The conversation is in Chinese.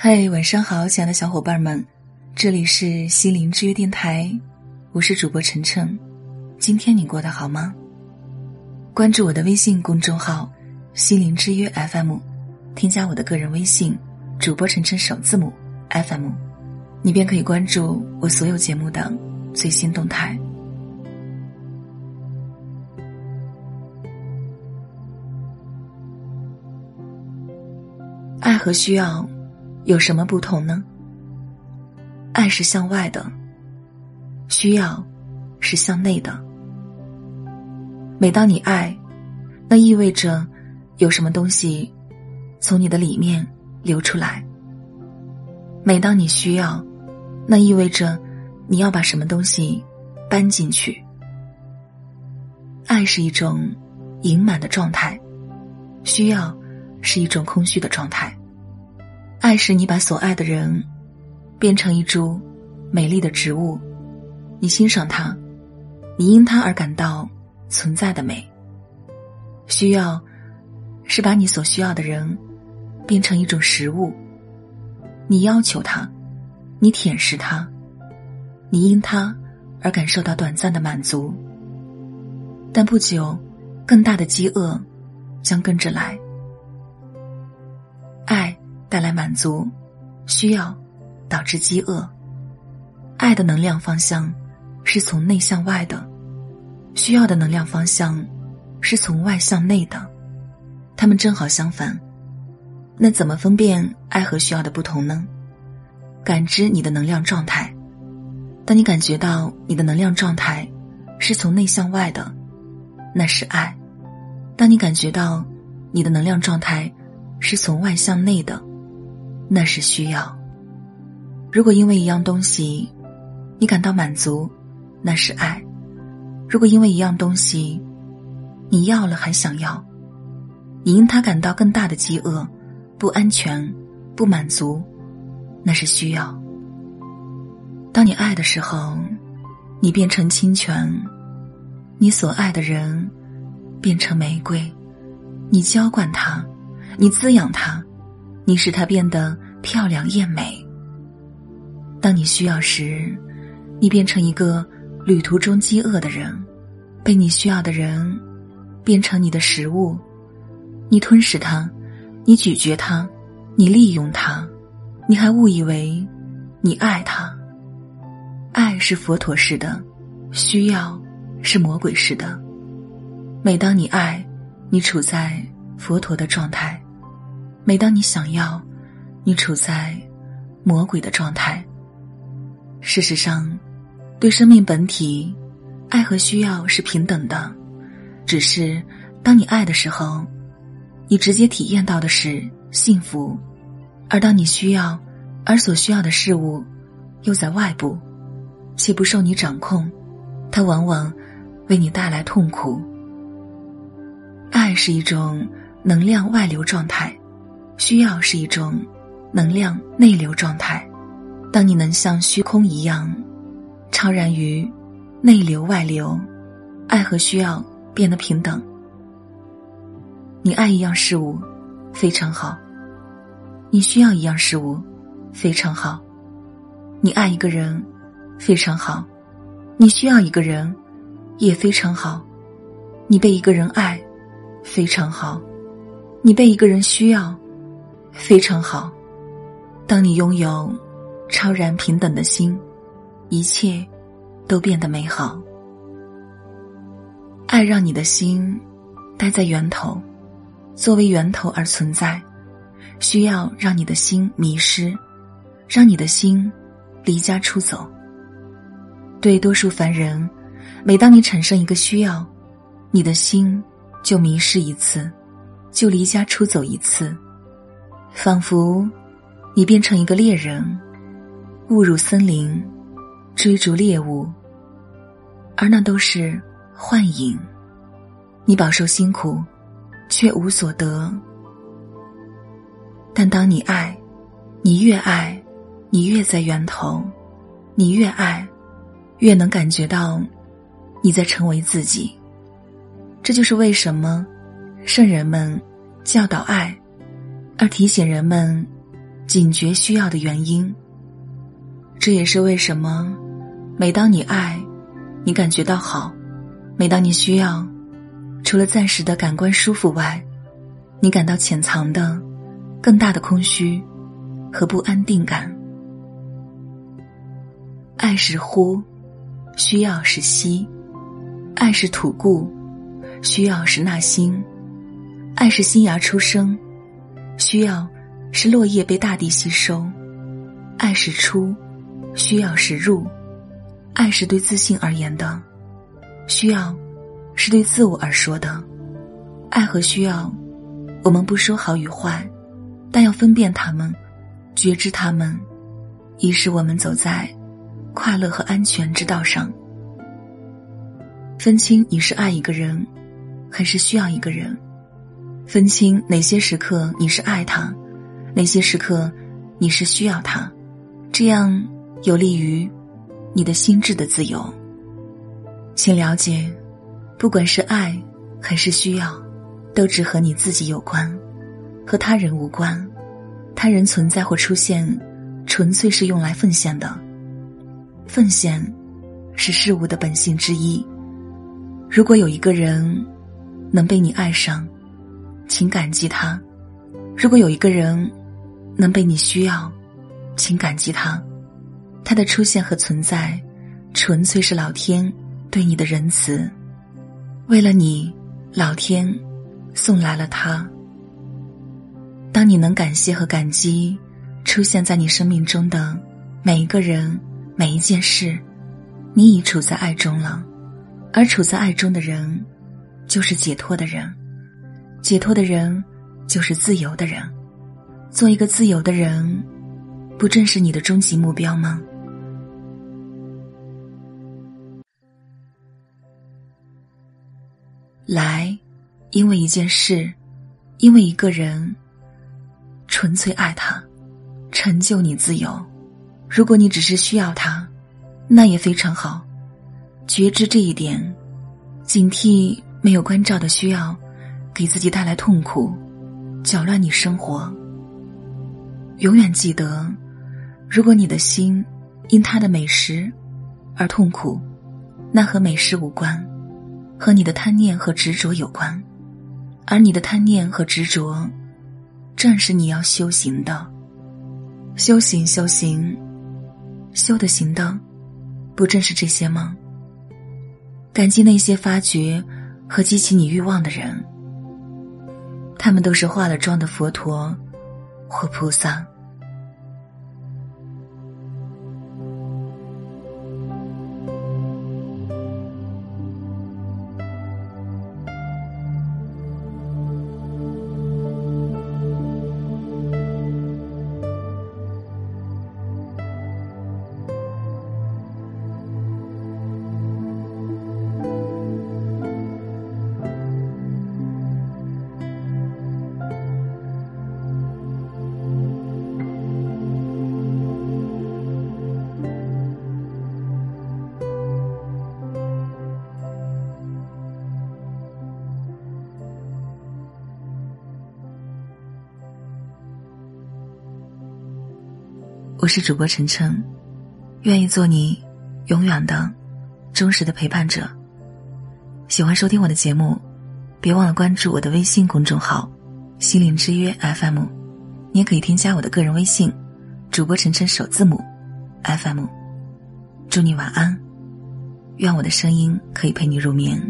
嗨，晚上好，亲爱的小伙伴们，这里是心灵之约电台，我是主播晨晨。今天你过得好吗？关注我的微信公众号“心灵之约 FM”，添加我的个人微信“主播晨晨首字母 FM”，你便可以关注我所有节目的最新动态。爱和需要。有什么不同呢？爱是向外的，需要是向内的。每当你爱，那意味着有什么东西从你的里面流出来；每当你需要，那意味着你要把什么东西搬进去。爱是一种盈满的状态，需要是一种空虚的状态。爱是你把所爱的人变成一株美丽的植物，你欣赏它，你因它而感到存在的美。需要是把你所需要的人变成一种食物，你要求它，你舔舐它，你因它而感受到短暂的满足。但不久，更大的饥饿将跟着来。带来满足，需要导致饥饿。爱的能量方向是从内向外的，需要的能量方向是从外向内的，它们正好相反。那怎么分辨爱和需要的不同呢？感知你的能量状态。当你感觉到你的能量状态是从内向外的，那是爱；当你感觉到你的能量状态是从外向内的，那是需要。如果因为一样东西，你感到满足，那是爱；如果因为一样东西，你要了还想要，你因它感到更大的饥饿、不安全、不满足，那是需要。当你爱的时候，你变成清泉，你所爱的人变成玫瑰，你浇灌它，你滋养它。你使它变得漂亮艳美。当你需要时，你变成一个旅途中饥饿的人，被你需要的人变成你的食物，你吞噬它，你咀嚼它，你利用它，你还误以为你爱它。爱是佛陀式的，需要是魔鬼式的。每当你爱，你处在佛陀的状态。每当你想要，你处在魔鬼的状态。事实上，对生命本体，爱和需要是平等的。只是当你爱的时候，你直接体验到的是幸福；而当你需要，而所需要的事物又在外部，且不受你掌控，它往往为你带来痛苦。爱是一种能量外流状态。需要是一种能量内流状态，当你能像虚空一样超然于内流外流，爱和需要变得平等。你爱一样事物，非常好；你需要一样事物，非常好；你爱一个人，非常好；你需要一个人，也非常好；你被一个人爱，非常好；你被一个人需要。非常好，当你拥有超然平等的心，一切都变得美好。爱让你的心待在源头，作为源头而存在；需要让你的心迷失，让你的心离家出走。对多数凡人，每当你产生一个需要，你的心就迷失一次，就离家出走一次。仿佛，你变成一个猎人，误入森林，追逐猎物，而那都是幻影。你饱受辛苦，却无所得。但当你爱，你越爱，你越在源头，你越爱，越能感觉到你在成为自己。这就是为什么圣人们教导爱。而提醒人们，警觉需要的原因。这也是为什么，每当你爱，你感觉到好；每当你需要，除了暂时的感官舒服外，你感到潜藏的、更大的空虚和不安定感。爱是呼，需要是吸；爱是吐故，需要是纳新；爱是新芽出生，需要是落叶被大地吸收；爱是出。需要是入，爱是对自信而言的；需要，是对自我而说的。爱和需要，我们不说好与坏，但要分辨他们，觉知他们，以使我们走在快乐和安全之道上。分清你是爱一个人，还是需要一个人；分清哪些时刻你是爱他，哪些时刻你是需要他，这样。有利于你的心智的自由。请了解，不管是爱还是需要，都只和你自己有关，和他人无关。他人存在或出现，纯粹是用来奉献的。奉献是事物的本性之一。如果有一个人能被你爱上，请感激他；如果有一个人能被你需要，请感激他。他的出现和存在，纯粹是老天对你的仁慈。为了你，老天送来了他。当你能感谢和感激出现在你生命中的每一个人、每一件事，你已处在爱中了。而处在爱中的人，就是解脱的人。解脱的人，就是自由的人。做一个自由的人，不正是你的终极目标吗？来，因为一件事，因为一个人，纯粹爱他，成就你自由。如果你只是需要他，那也非常好。觉知这一点，警惕没有关照的需要，给自己带来痛苦，搅乱你生活。永远记得，如果你的心因他的美食而痛苦，那和美食无关。和你的贪念和执着有关，而你的贪念和执着，正是你要修行的。修行，修行，修的行的，不正是这些吗？感激那些发掘和激起你欲望的人，他们都是化了妆的佛陀或菩萨。我是主播晨晨，愿意做你永远的、忠实的陪伴者。喜欢收听我的节目，别忘了关注我的微信公众号“心灵之约 FM”。你也可以添加我的个人微信“主播晨晨首字母 FM”。祝你晚安，愿我的声音可以陪你入眠。